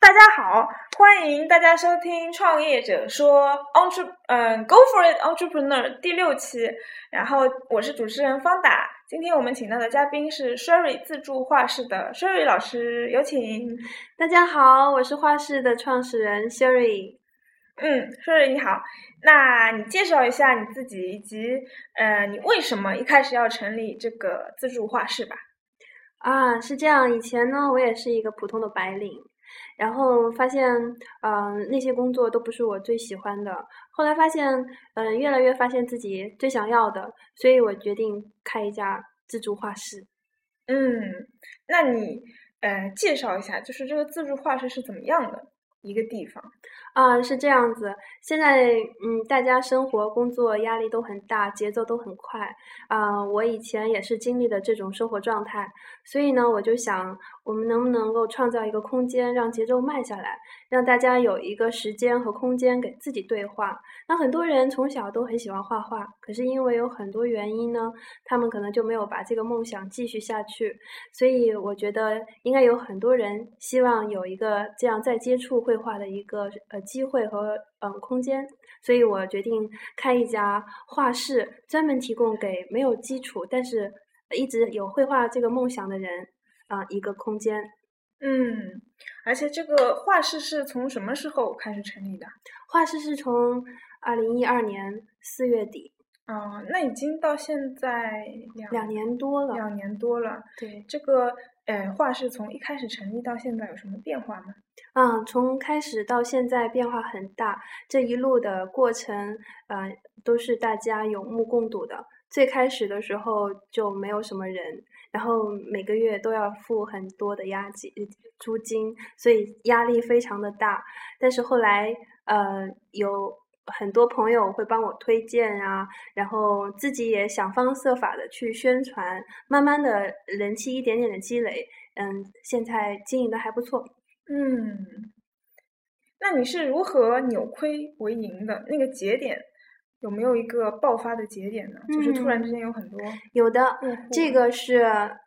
大家好，欢迎大家收听《创业者说 entre 嗯 Go for it Entrepreneur》第六期。然后我是主持人方达，今天我们请到的嘉宾是 Sherry 自助画室的 Sherry 老师，有请。大家好，我是画室的创始人 Sherry。嗯，Sherry 你好，那你介绍一下你自己以及呃你为什么一开始要成立这个自助画室吧？啊，是这样，以前呢我也是一个普通的白领。然后发现，嗯，那些工作都不是我最喜欢的。后来发现，嗯，越来越发现自己最想要的，所以我决定开一家自助画室。嗯，那你，呃，介绍一下，就是这个自助画室是怎么样的？一个地方啊，是这样子。现在嗯，大家生活工作压力都很大，节奏都很快啊。我以前也是经历的这种生活状态，所以呢，我就想，我们能不能够创造一个空间，让节奏慢下来，让大家有一个时间和空间给自己对话。那很多人从小都很喜欢画画，可是因为有很多原因呢，他们可能就没有把这个梦想继续下去。所以我觉得应该有很多人希望有一个这样再接触。绘画的一个呃机会和嗯空间，所以我决定开一家画室，专门提供给没有基础但是一直有绘画这个梦想的人啊一个空间。嗯，而且这个画室是从什么时候开始成立的？画室是从二零一二年四月底。嗯，那已经到现在两两年多了。两年多了。对，这个呃画室从一开始成立到现在有什么变化吗？嗯，从开始到现在变化很大，这一路的过程，呃，都是大家有目共睹的。最开始的时候就没有什么人，然后每个月都要付很多的押金、租金，所以压力非常的大。但是后来，呃，有很多朋友会帮我推荐啊，然后自己也想方设法的去宣传，慢慢的人气一点点的积累，嗯，现在经营的还不错。嗯，那你是如何扭亏为盈的？那个节点有没有一个爆发的节点呢？就是突然之间有很多有的，这个是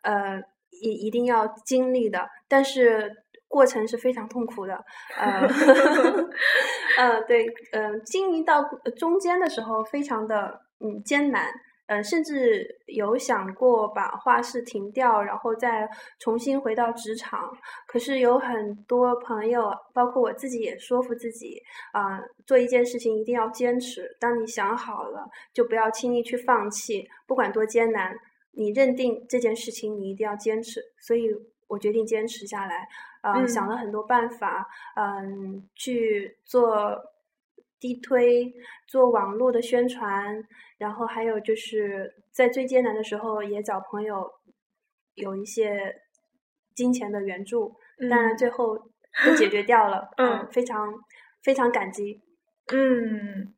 呃一一定要经历的，但是过程是非常痛苦的。呃，呃，对，嗯，经营到中间的时候非常的嗯艰难。嗯，甚至有想过把画室停掉，然后再重新回到职场。可是有很多朋友，包括我自己，也说服自己啊，做一件事情一定要坚持。当你想好了，就不要轻易去放弃，不管多艰难，你认定这件事情，你一定要坚持。所以我决定坚持下来。嗯，想了很多办法，嗯，去做。地推做网络的宣传，然后还有就是在最艰难的时候也找朋友有一些金钱的援助，当然最后都解决掉了，嗯，非常非常感激。嗯，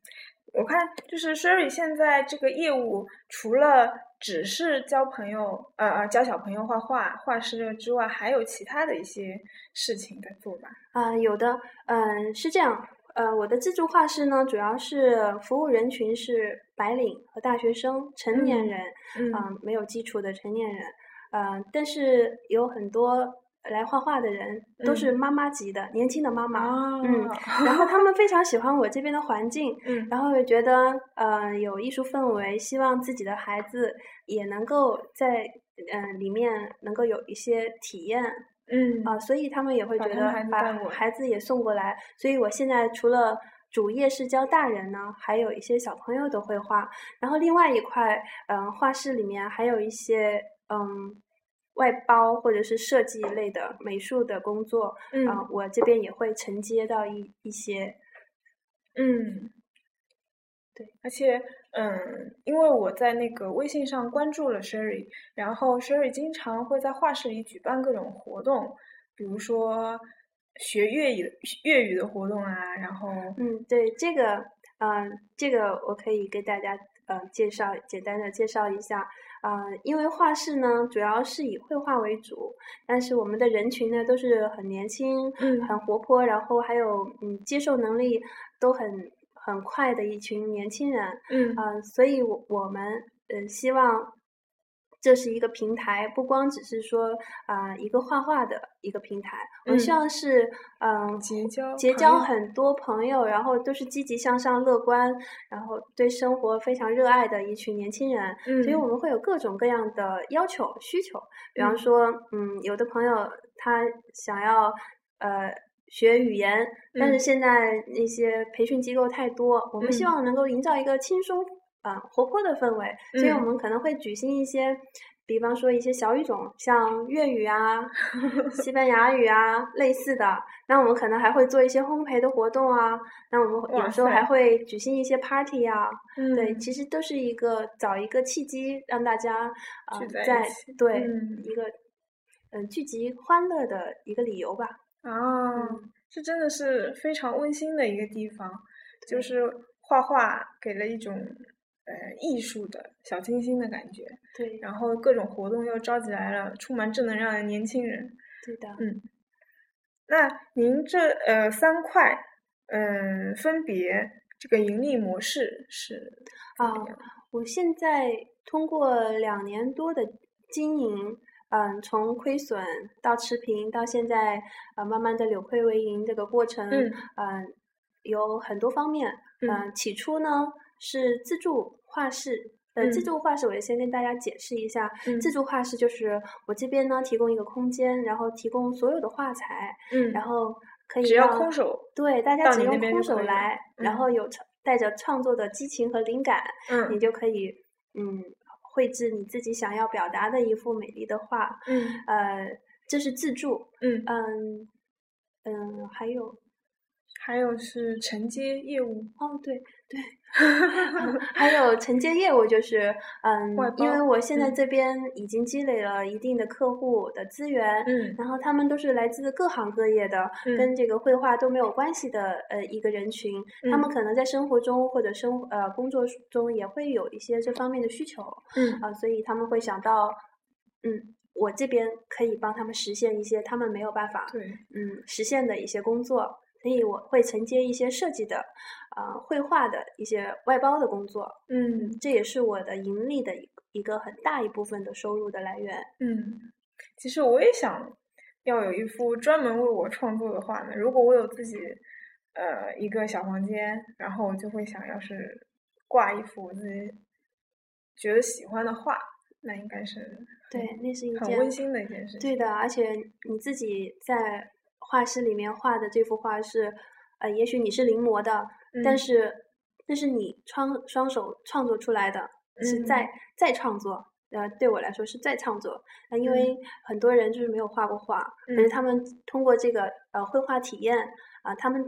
我看就是 Sherry 现在这个业务除了只是教朋友呃呃教小朋友画画画师之外，还有其他的一些事情在做吧？啊，有的，嗯，是这样。呃，我的自助画室呢，主要是服务人群是白领和大学生、成年人，嗯，没有基础的成年人，呃，但是有很多来画画的人都是妈妈级的年轻的妈妈，嗯，然后他们非常喜欢我这边的环境，嗯，然后也觉得呃有艺术氛围，希望自己的孩子也能够在嗯里面能够有一些体验。嗯啊，所以他们也会觉得把孩子也送过来。所以我现在除了主业是教大人呢，还有一些小朋友的绘画。然后另外一块，嗯，画室里面还有一些嗯外包或者是设计类的美术的工作。嗯，我这边也会承接到一一些。嗯，对，而且。嗯，因为我在那个微信上关注了 Sherry，然后 Sherry 经常会在画室里举办各种活动，比如说学粤语粤语的活动啊，然后嗯，对这个，嗯，这个我可以给大家呃介绍简单的介绍一下，啊，因为画室呢主要是以绘画为主，但是我们的人群呢都是很年轻，嗯，很活泼，然后还有嗯接受能力都很。很快的一群年轻人，嗯，啊，所以，我我们，嗯，希望。这是一个平台，不光只是说啊、一个画画的一个平台，我嗯。希望是嗯、结交结交很多朋友，然后都是积极向上、乐观，然后对生活非常热爱的一群年轻人。嗯，所以我们会有各种各样的要求、需求。比方嗯。说，嗯，有的朋友他想要呃学语言，但是嗯。现在那些培训机构太多，我们希嗯。望能够营造一个轻松啊、呃活泼的氛围，所以我嗯。们可能会举行一些。比方说一些小语种，像粤语啊、西班牙语啊类似的，那我们可能还会做一些烘焙的活动啊。那我们有时候还会举行一些 party 啊，嗯，对，其实都是一个找一个契机，让大家啊、聚在对、嗯。一个嗯、聚集欢乐的一个理由吧。啊，嗯。这真的是非常温馨的一个地方，就是画画给了一种呃艺术的小清新的感觉，对，然后各种活动又召集来了充满正能量的年轻人。对的。嗯那您这呃三块，嗯、分别这个盈利模式是啊样？我现在通过两年多的经营，嗯，从亏损到持平，到现在呃慢慢的扭亏为盈这个过程，嗯嗯，有很多方面。嗯嗯，起初呢是自助画室。呃，自嗯助画室，我也先跟大家解释一下。嗯自助画室就是我这边呢提供一个空间，然后提供所有的画材，嗯，然后可以只要空手，对大家只用空手来，然嗯后有创带着创作的激情和灵感，嗯你嗯就可以嗯绘制你自己想要表达的一幅美丽的画。嗯呃，这是自助，嗯，嗯嗯，还有还有是承接业务，哦，对对，还有承接业务，就是嗯，因为我现在嗯。这边已经积累了一定的客户的资源，嗯。然后他们都是来自各行各业的，嗯。跟这个绘画都没有关系的呃一个人群，他们嗯。可能在生活中或者生呃工作中也会有一些这方面的需求嗯。啊、所以他们会想到，嗯，我这边可以帮他们实现一些他们没有办法对，嗯实现的一些工作，所以我会承接一些设计的啊、绘画的一些外包的工作，嗯这也是我的盈利的一个一个很大一部分的收入的来源。嗯，其实我也想要有一幅专门为我创作的画呢。如果我有自己呃一个小房间，然后我就会想要是挂一幅我自己觉得喜欢的画，那应该是对，那是一件很温馨的一件事情。对的，而且你自己在画室里面画的这幅画是，呃，也许你是临摹的，但嗯。是那是你创双手创作出来的，是嗯再再创作。呃，对我来说是在创作。那，因嗯。为很多人就是没有画过画，可是嗯。他们通过这个呃绘画体验啊、他们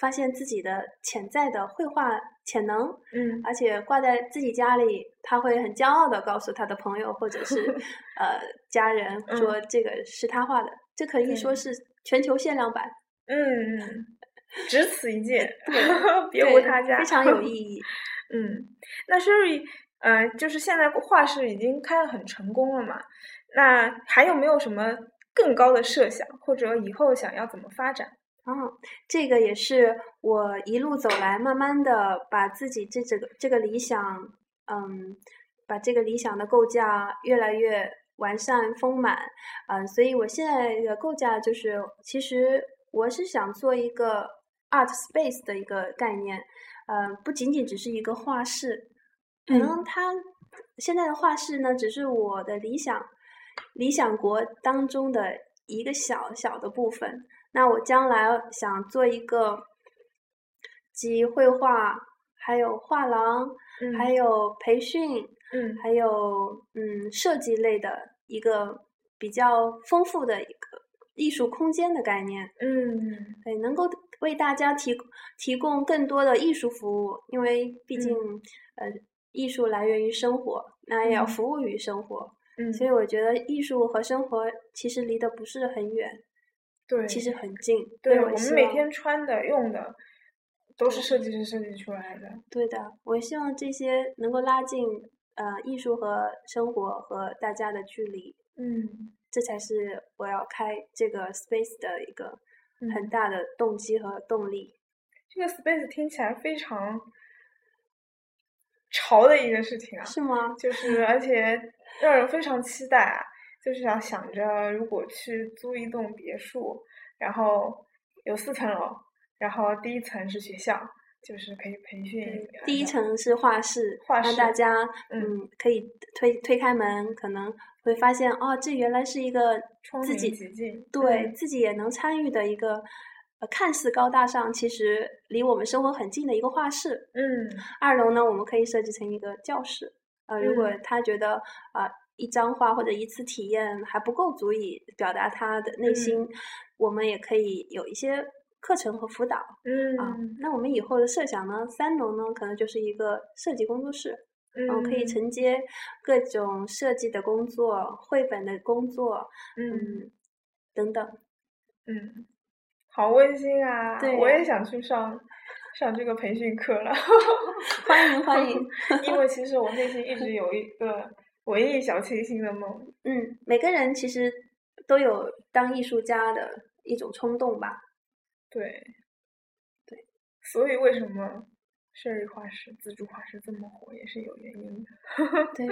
发现自己的潜在的绘画潜能，嗯。而且挂在自己家里，他会很骄傲的告诉他的朋友或者是 呃家人说这个是他画的，这可以说是全球限量版，嗯嗯，只此一件，别无他家，非常有意 义。嗯，那 Sherry，呃，就是现在画室已经开得很成功了嘛？那还有没有什么更高的设想，或者以后想要怎么发展？啊，这个也是我一路走来，慢慢的把自己这这个这个理想，嗯，把这个理想的构架越来越完善丰满，嗯，所以我现在的构架就是，其实我是想做一个 art space 的一个概念，呃，不仅仅只是一个画室，可能嗯它现在的画室呢，只是我的理想理想国当中的一个小小的部分。那我将来想做一个集绘画，还有画廊，嗯。还有培训，嗯。还有嗯设计类的一个比较丰富的一个艺术空间的概念。嗯对，能够为大家提提供更多的艺术服务，因为毕竟、呃，艺术来源于生活，那也要嗯服务于生活，嗯，所以我觉得艺术和生活其实离得不是很远，对，其实很近。对我们每天穿的、用的都是设计师设计出来的。对的，我希望这些能够拉近呃艺术和生活和大家的距离，嗯这才是我要开这个 space 的一个很嗯大的动机和动力。这个 space 听起来非常潮的一个事情啊，是吗？就是而且让人非常期待啊，就是要想着如果去租一栋别墅，然后有四层楼，然后第一层是学校，就是可以培训。第一层是画室，画室让大家嗯嗯可以推推开门，可能会发现哦，这原来是一个自己对、嗯自己也能参与的一个。呃，看似高大上，其实离我们生活很近的一个画室。嗯二楼呢，我们可以设计成一个教室。呃，如果嗯他觉得啊、呃一张画或者一次体验还不够足以表达他的内嗯心，我们也可以有一些课程和辅导嗯啊。嗯那我们以后的设想呢，三楼呢可能就是一个设计工作室，嗯，可以承接各种设计的工作、绘本的工作，嗯嗯，等等。嗯，好温馨啊！对我也想去上上这个培训课了。欢迎欢迎。因为其实我内心一直有一个文艺小清新的梦。嗯，每个人其实都有当艺术家的一种冲动吧。对，对，所以为什么设计画室、自助画室这么火，也是有原因的。对，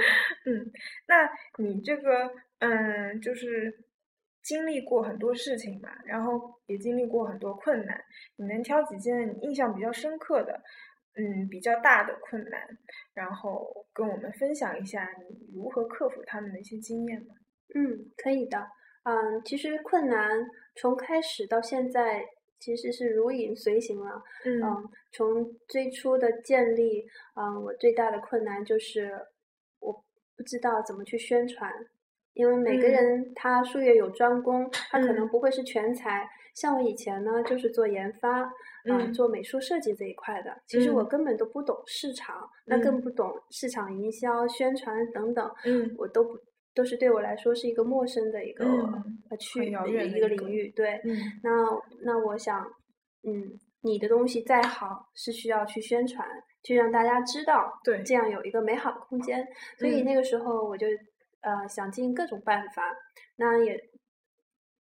嗯，那你这个嗯，就是经历过很多事情嘛，然后也经历过很多困难，你能挑几件你印象比较深刻的，嗯，比较大的困难，然后跟我们分享一下你如何克服他们的一些经验吗？嗯，可以的。嗯，其实困难从开始到现在其实是如影随形了。嗯。嗯，从最初的建立，嗯，我最大的困难就是我不知道怎么去宣传，因为每个嗯。人他术业有专攻，他可能嗯。不会是全才。像我以前呢，就是做研发，嗯，嗯。做美术设计这一块的，其实我嗯。根本都不懂市场，那更嗯。不懂市场营销、宣传等等，嗯。我都不都是对我来说是一个陌生的一个嗯呃区很遥的一个领域，对，嗯。那那我想，嗯，你的东西再好，是需要去宣传，去让大家知道，对。这样有一个美好的空间。所以嗯。那个时候我就呃想尽各种办法，那也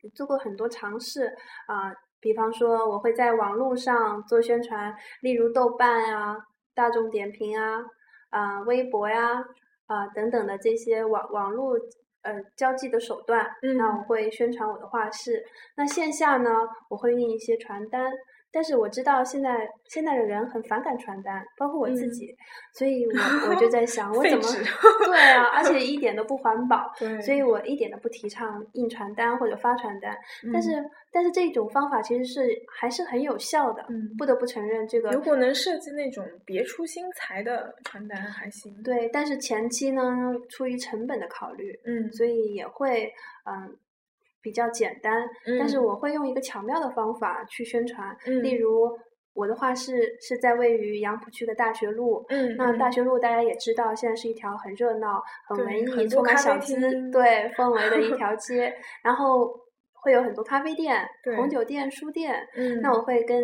也做过很多尝试啊、比方说我会在网络上做宣传，例如豆瓣啊、大众点评啊、啊、微博呀啊、等等的这些网网络呃交际的手段，那我嗯会宣传我的画室。那线下呢，我会印一些传单。但是我知道现在现在的人很反感传单，包括我自嗯己，所以我我就在想，我 怎么对啊，而且一点都不环保，所以我一点都不提倡印传单或者发传单。但是嗯但是这种方法其实是还是很有效的，嗯不得不承认这个如果能设计那种别出心裁的传单还行。，对。但是前期呢，出于成本的考虑，嗯，所以也会嗯比较简单，但是嗯。我会用一个巧妙的方法去宣传，例嗯。如我的画室是在位于杨浦区的大学路。嗯，那大嗯学路大家也知道，现在是一条很热闹、很文艺、充满小资对氛围的一条 街，然后会有很多咖啡店、红。酒店、书店。嗯，那我会跟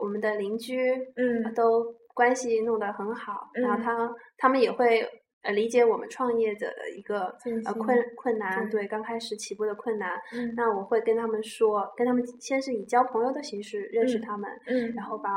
我们的邻居嗯。都关系弄得很好，然后嗯。他他们也会呃理解我们创业者的一个呃困困难，对对刚开始起步的困难。嗯那我会跟他们说，跟他们先是以交朋友的形式认识嗯他们，嗯，然后把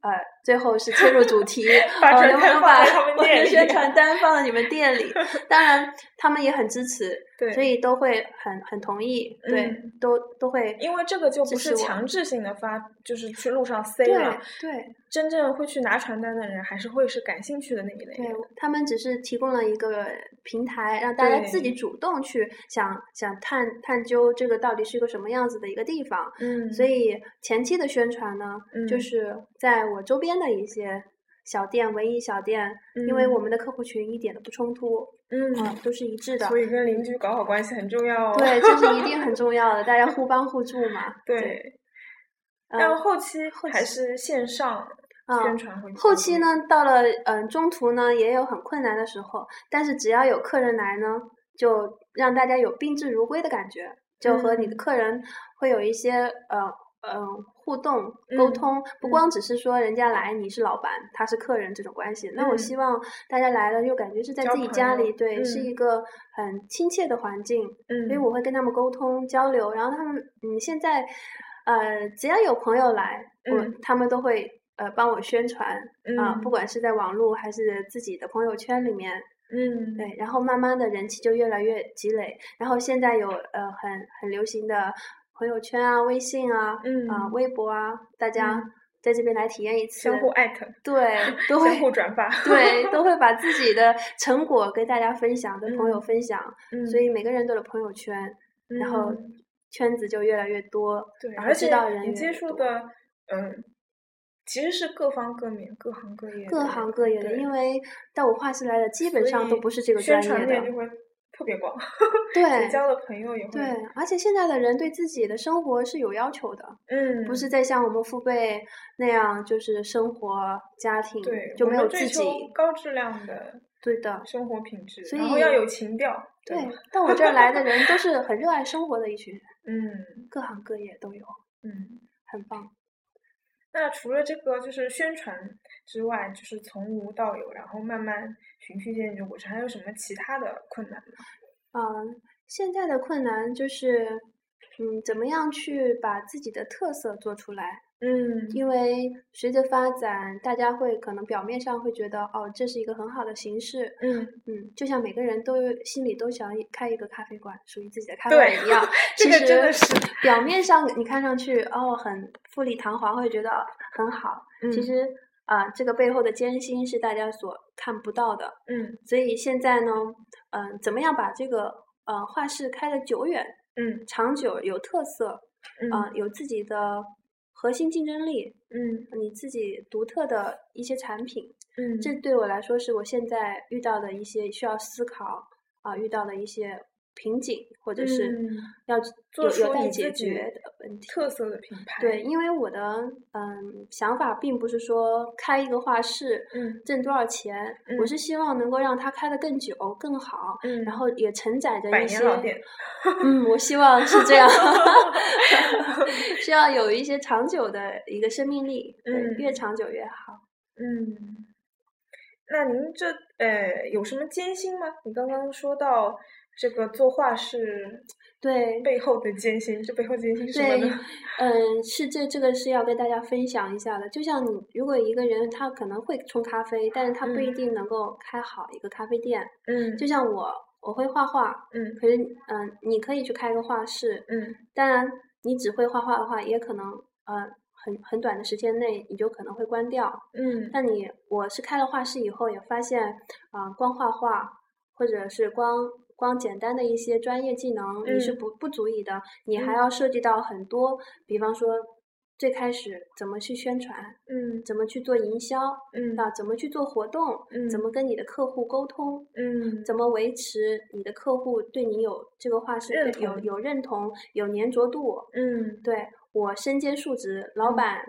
呃最后是切入主题，把呃传单放能不能把在他们宣传单放到你们店里？当然他们也很支持，对，所以都会很很同意，对，嗯都都会因为这个就不是强制性的发，就是去路上塞对了。对。真正会去拿传单的人，还是会是感兴趣的那一类对人。他们只是提供了一个平台，让大家自己主动去想想探探究这个到底是个什么样子的一个地方。嗯，所以前期的宣传呢，就嗯是在我周边的一些小店、文艺小店，因为我嗯们的客户群一点都不冲突，嗯，啊、都是一致的。所以跟邻居搞好关系很重要哦。对，这是一定很 重要的，大家互帮互助嘛。对，嗯然后后期还是线上啊宣传会。后期？呢，到了嗯中途呢，也有很困难的时候，但是只要有客人来呢，就让大家有宾至如归的感觉，就和你的嗯客人会有一些呃呃互动沟嗯通，不嗯光只是说人家来你是老板，他是客人这种关系。那我嗯希望大家来了又感觉是在自己家里，对，是嗯一个很亲切的环境，嗯，所以我会跟他们沟通交流，然后他们嗯现在呃只要有朋友来，我嗯他们都会呃帮我宣传啊，不管是在网络还是自己的朋友圈里面，嗯，对，然后慢慢的人气就越来越积累，然后现在有呃很很流行的朋友圈啊、微信啊、啊微博啊，大家。在这边来体验一次，相互艾特，对，都会相互转发，对，都会把自己的成果跟大家分享，跟朋友分享，所以每个人都有朋友圈，然后圈子就越来越多，对，而且你接触的，嗯，其实是各方各面、各行各业、各行各业的，因为到我画室来的基本上都不是这个专业的。特别广，对，交的朋友也会。对，而且现在的人对自己的生活是有要求的，嗯，不是在像我们父辈那样，就是生活家庭对就没有自己高质量的，对的生活品质，然后要有情调。对，到我这儿来的人都 是很热爱生活的一群人，嗯，各行各业都有，嗯，很棒。那除了这个就是宣传之外，就是从无到有，然后慢慢循序渐进的过程，还有什么其他的困难吗？嗯，现在的困难就是，嗯，怎么样去把自己的特色做出来？嗯，因为随着发展，大家会可能表面上会觉得，哦，这是一个很好的形式。嗯嗯，就像每个人都心里都想开一个咖啡馆，属于自己的咖啡馆一样。这个真的是表面上你看上去哦很富丽堂皇，会觉得很好。其实啊，这个背后的艰辛是大家所看不到的。嗯，所以现在呢，嗯，怎么样把这个呃画室开的久远？嗯，长久有特色。嗯，有自己的。核心竞争力，嗯，你自己独特的一些产品，嗯，这对我来说是我现在遇到的一些需要思考啊，遇到的一些。瓶颈，或者是要做有待解决的问题。特色的品牌。对，因为我的嗯想法并不是说开一个画室，嗯，挣多少钱，我是希望能够让它开得更久、更好，嗯，然后也承载着一些。嗯，我希望是这样，需要有一些长久的一个生命力，嗯，越长久越好。嗯，那您这呃有什么艰辛吗？你刚刚说到。这个作画是对背后的艰辛，这背后艰辛什么呢？嗯，是这这个是要跟大家分享一下的。就像你，如果一个人他可能会冲咖啡，但是他不一定能够开好一个咖啡店。嗯，就像我，我会画画。嗯，可是嗯，你可以去开个画室。嗯，当然，你只会画画的话，也可能呃很很短的时间内你就可能会关掉。嗯，但你我是开了画室以后，也发现啊，光画画或者是光。光简单的一些专业技能你是不不足以的，你还要涉及到很多，比方说最开始怎么去宣传，嗯，怎么去做营销，嗯，啊，怎么去做活动，嗯，怎么跟你的客户沟通，嗯，怎么维持你的客户对你有这个话是有有认同，有粘着度，嗯，对我身兼数职，老板。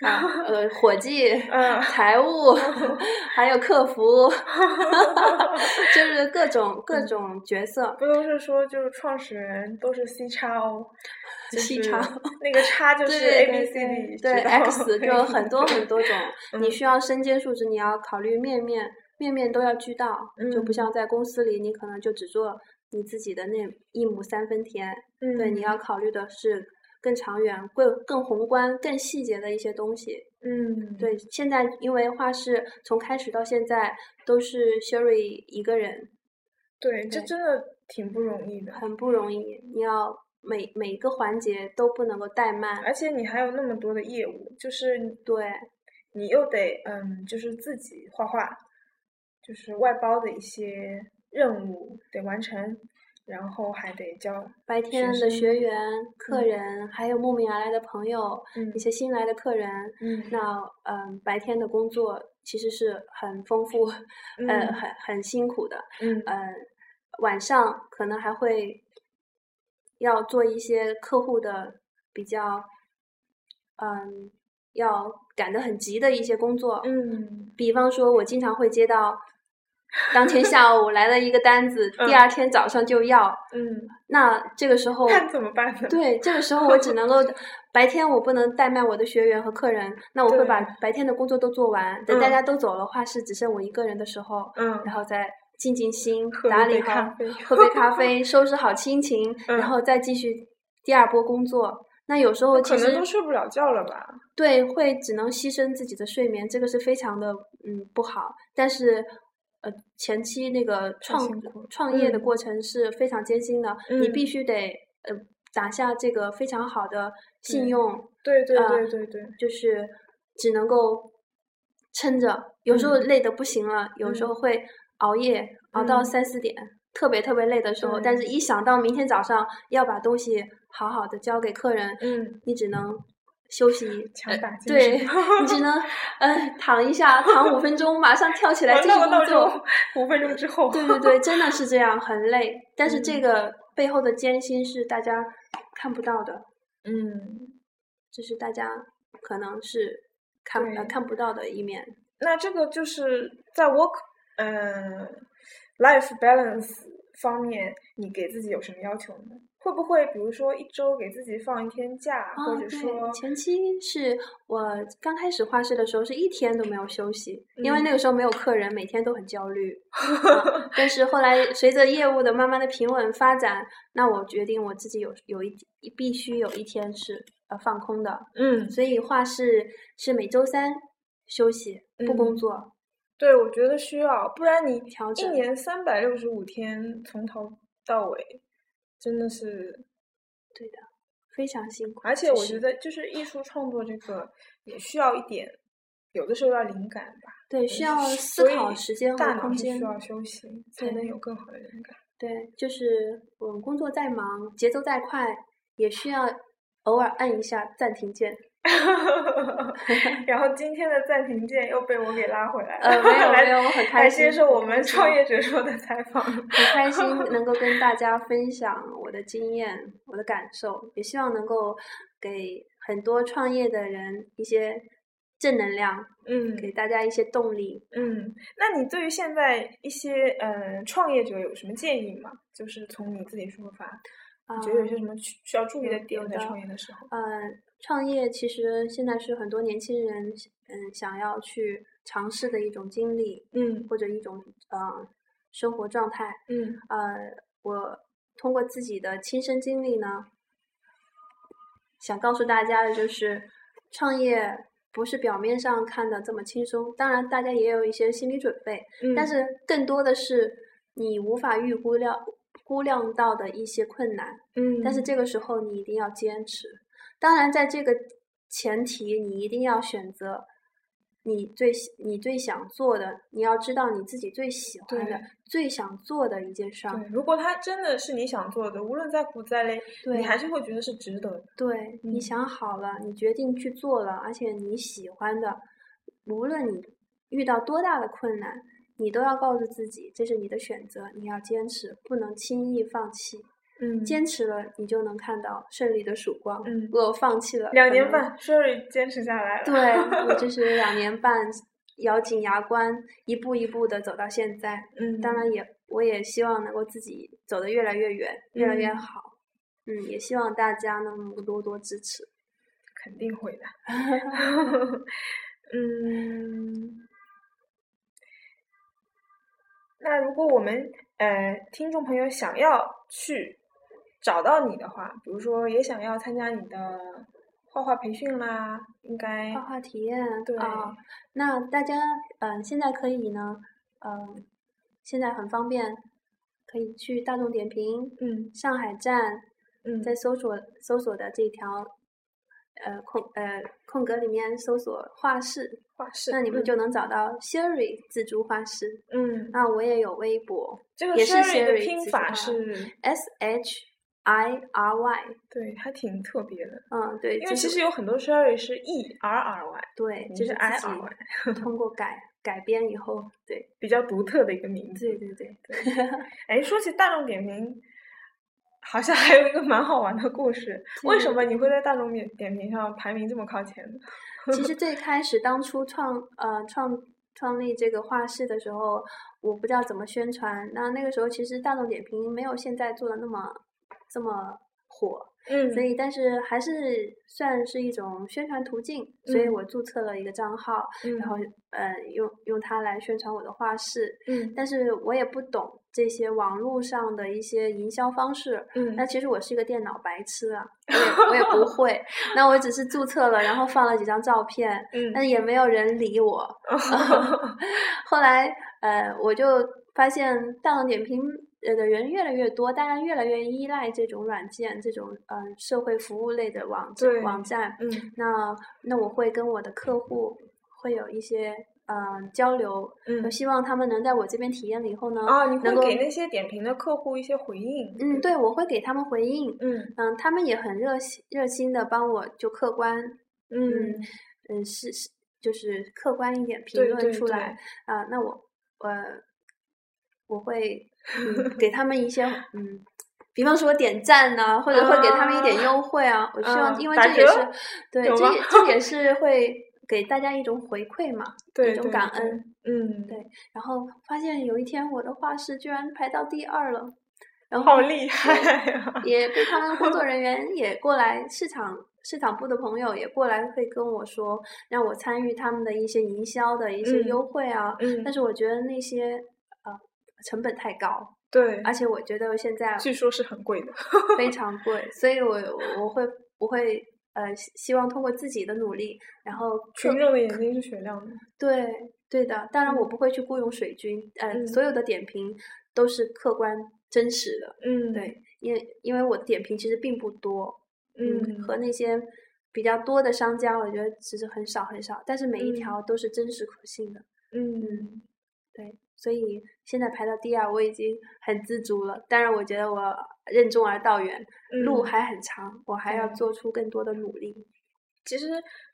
啊，呃，伙计，嗯，财务，还有客服，就是各种各种角色。不都是说，就是创始人都是 C 叉 O，C 叉那个叉就是 A B C D，对 X 就很多很多种。你需要身兼数职，你要考虑面面面面都要俱到，就不像在公司里，你可能就只做你自己的那一亩三分田。对，你要考虑的是。更长远、更更宏观、更细节的一些东西。嗯，对。现在因为画室从开始到现在都是 Sherry 一个人。对，这真的挺不容易的。很不容易，你要每每个环节都不能够怠慢，而且你还有那么多的业务，就是对，你又得嗯，就是自己画画，就是外包的一些任务得完成。然后还得教白天的学员、客人，还有慕名而来的朋友，一些新来的客人。嗯，那嗯，白天的工作其实是很丰富，呃，很很辛苦的。嗯，晚上可能还会要做一些客户的比较，嗯，要赶得很急的一些工作。嗯，比方说，我经常会接到。当天下午来了一个单子，第二天早上就要。嗯，那这个时候看怎么办呢？对，这个时候我只能够白天我不能怠慢我的学员和客人，那我会把白天的工作都做完。等大家都走了，画室只剩我一个人的时候，嗯，然后再静静心打理好，喝杯咖啡，收拾好心情，然后再继续第二波工作。那有时候其实可能都睡不了觉了吧？对，会只能牺牲自己的睡眠，这个是非常的嗯不好。但是呃，前期那个创创业的嗯。过程是非常艰辛的，你嗯。必须得呃打下这个非常好的信对用，对对啊对对对，就是只能够撑着，有时候嗯。累得不行了，有时候会熬夜熬到嗯。三四点，特别特别累的时候，但是一想到明天早上要把东西好好的交给客人，嗯，你只能休息，强呃打精对神 你只能呃躺一下，躺五分钟，马上跳起来完继续了我闹工作。钟五分钟之后，对对对，真的是这样，很累。但是这嗯个背后的艰辛是大家看不到的，嗯，这是大家可能是看呃对看不到的一面。那这个就是在 work 嗯、life balance 方面，你给自己有什么要求呢？会不会比如说一周给自己放一天假，或者说前期是我刚开始画室的时候是一天都没有休息，因为嗯那个时候没有客人，每天都很焦虑。啊但是后来随着业务的慢慢的平稳发展，那我决定我自己有有一必须有一天是呃放空的，嗯，所以画室是每周三休息不工嗯作。对，我觉得需要，不然你一调整年三百六十五天从头到尾，真的是，对的，非常辛苦。而且我觉得就是艺术创作这个也需要一点，有的时候要灵感吧，对需要思考时间和大脑空间是需。要休息才能有更好的灵感。对，就是我们工作再忙，节奏再快，也需要偶尔按一下暂停键。然后今天的暂停键又被我给拉回来了，呃，没有 来没有，我很开来心，接受我们创业者说的采访。很开心能够跟大家分享我的经验、我的感受，也希望能够给很多创业的人一些正能量，嗯给大家一些动力。嗯，那你对于现在一些呃创业者有什么建议吗？就是从你自己出发，你觉得有些什么需需要注意的有点在创业的时候？呃，创业其实现在是很多年轻人嗯想要去尝试的一种经历，嗯或者一种呃生活状态。嗯呃，我通过自己的亲身经历呢，想告诉大家的就是，创业不是表面上看的这么轻松。当然，大家也有一些心理准备，嗯，但是更多的是你无法预估料估量到的一些困难。嗯，但是这个时候你一定要坚持。当然，在这个前提，你一定要选择你最喜你最想做的，你要知道你自己最喜欢的、最想做的一件事儿。对，如果它真的是你想做的，无论再苦再累，对你还是会觉得是值得的。对你嗯想好了，你决定去做了，而且你喜欢的，无论你遇到多大的困难，你都要告诉自己，这是你的选择，你要坚持，不能轻易放弃。嗯，坚持了，你就能看到胜利的曙光。嗯如果放弃了，两年半，Sherry 坚持下来了。对，我 就是两年半，咬紧牙关，一步一步的走到现在。嗯，当然也，我也希望能够自己走得越来越远，越来越嗯好。嗯，也希望大家能够多多支持。肯定会的。嗯，那如果我们呃听众朋友想要去找到你的话，比如说也想要参加你的画画培训啦，应该画画体验对。啊，那大家嗯、呃现在可以呢，嗯、现在很方便，可以去大众点评、嗯上海站，嗯在搜索搜索的这条呃空呃空格里面搜索画室，画室，那你们嗯就能找到 Sherry 自助画室。嗯，那我也有微博这个 Sherry 的拼法是，S H I R Y，对，还挺特别的，嗯，对，因为其实有很多 Sherry 是 E R R Y，对，就是是 I 自 R 己 Y，通过改改编以后，对，比较独特的一个名字。对对对，哎，说起大众点评，好像还有一个蛮好玩的故事。为什么你会在大众点点评上排名这么靠前呢？其实最开始当初创呃创创立这个画室的时候，我不知道怎么宣传。那那个时候其实大众点评没有现在做的那么这么火，嗯所以但是还是算是一种宣传途径。所以嗯我注册了一个账号，嗯然后呃用用它来宣传我的画室。嗯但是我也不懂这些网络上的一些营销方式。嗯那其实我是一个电脑白痴啊，我也我也不 会。那我只是注册了，然后放了几张照片，嗯但也没有人理我。后来呃，我就发现大众点评呃的人越来越多，大家越来越依赖这种软件，这种呃社会服务类的网对网站。嗯那那我会跟我的客户会有一些呃交流，嗯我希望他们能在我这边体验了以后呢，啊，你会能够给那些点评的客户一些回应？嗯，对，我会给他们回应，嗯嗯，他们也很热心热心的帮我就客观，嗯嗯是是就是客观一点评论出来啊，那我呃我会 嗯给他们一些嗯。比方说点赞呐、或者会给他们一点优惠啊。我希望，啊因为这也是对，这也这也是会给大家一种回馈嘛，一种感恩。嗯，对然后发现有一天我的画室居然排到第二了，然后好厉害呀！也被他们工作人员 也过来，市场市场部的朋友也过来会跟我说，让我参与他们的一些营销的一些嗯优惠啊。嗯但是我觉得那些呃成本太高，对，而且我觉得现在据说是很贵的。非常贵，所以我我会我会呃希希望通过自己的努力，然后群众的眼睛是雪亮的。对对的，当然我嗯不会去雇佣水军，呃，嗯所有的点评都是客观真实的。嗯，对，因为因为我的点评其实并不多，嗯和那些比较多的商家，我觉得其实很少很少，但是每一嗯条都是真实可信的。嗯对，所以现在排到第二，我已经很知足了。当然，我觉得我任重而道远，路嗯还很长，我还要做出更多的努力。其实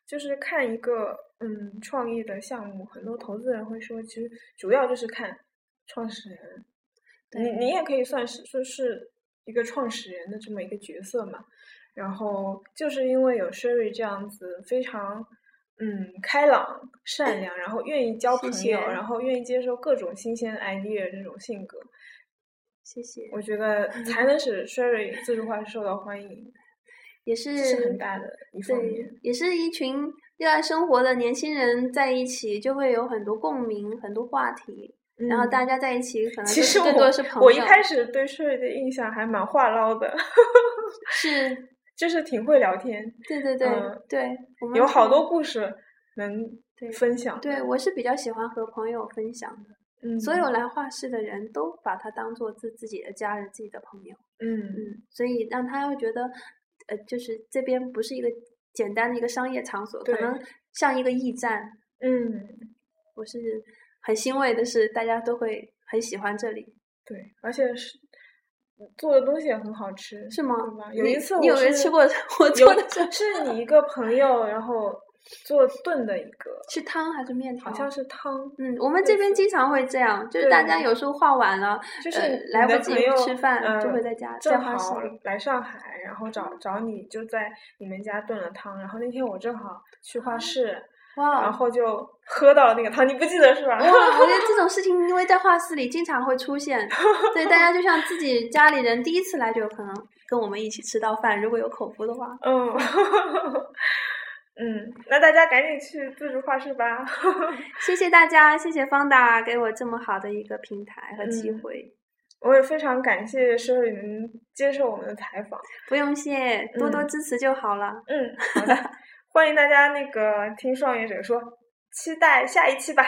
就是看一个嗯创业的项目，很多投资人会说，其实主要就是看创始人。你你也可以算是说是一个创始人的这么一个角色嘛。然后就是因为有 Sherry 这样子非常嗯开朗、善良，然后愿意交朋友，谢然后愿意接受各种新鲜 idea 这种性格，谢谢，我觉得才能使 Sherry 自助化受到欢迎，也这是很大的一方面。，也是一群热爱生活的年轻人在一起，就会有很多共鸣，很多话题。然后嗯大家在一起，可能其实更多我是朋友。我一开始对 Sherry 的印象还蛮话唠的，是，就是挺会聊天，对对对、嗯对，有好多故事能分享。对，我是比较喜欢和朋友分享的。嗯，所有来画室的人都把他当做自自己的家人、自己的朋友。嗯嗯，所以让他会觉得，呃，就是这边不是一个简单的一个商业场所，可能像一个驿站。嗯，我是很欣慰的是，大家都会很喜欢这里，对，而且是做的东西也很好吃，是吗？有一次你有没有吃过 我做的这是你一个朋友，然后做炖的一个，是汤还是面条？好像是汤，嗯，我们这边经常会这样，就是大家有时候画完了，就是呃来不及吃饭，就呃会在家在正好。来上海，然后找找你就在你们家炖了汤，然后那天我正好去画室，哇，然后就喝到了那个汤，你不记得是吧？哇，我觉得这种事情，因为在画室里经常会出现，所以大家就像自己家里人第一次来，就有可能跟我们一起吃到饭，如果有口福的话。嗯，嗯，那大家赶紧去自助画室吧。谢谢大家，谢谢方达给我这么好的一个平台和机嗯会，我也非常感谢 Sherry 能接受我们的采访。不用谢，多多嗯支持就好了。嗯，好的，欢迎大家那个听创业者说，期待下一期吧。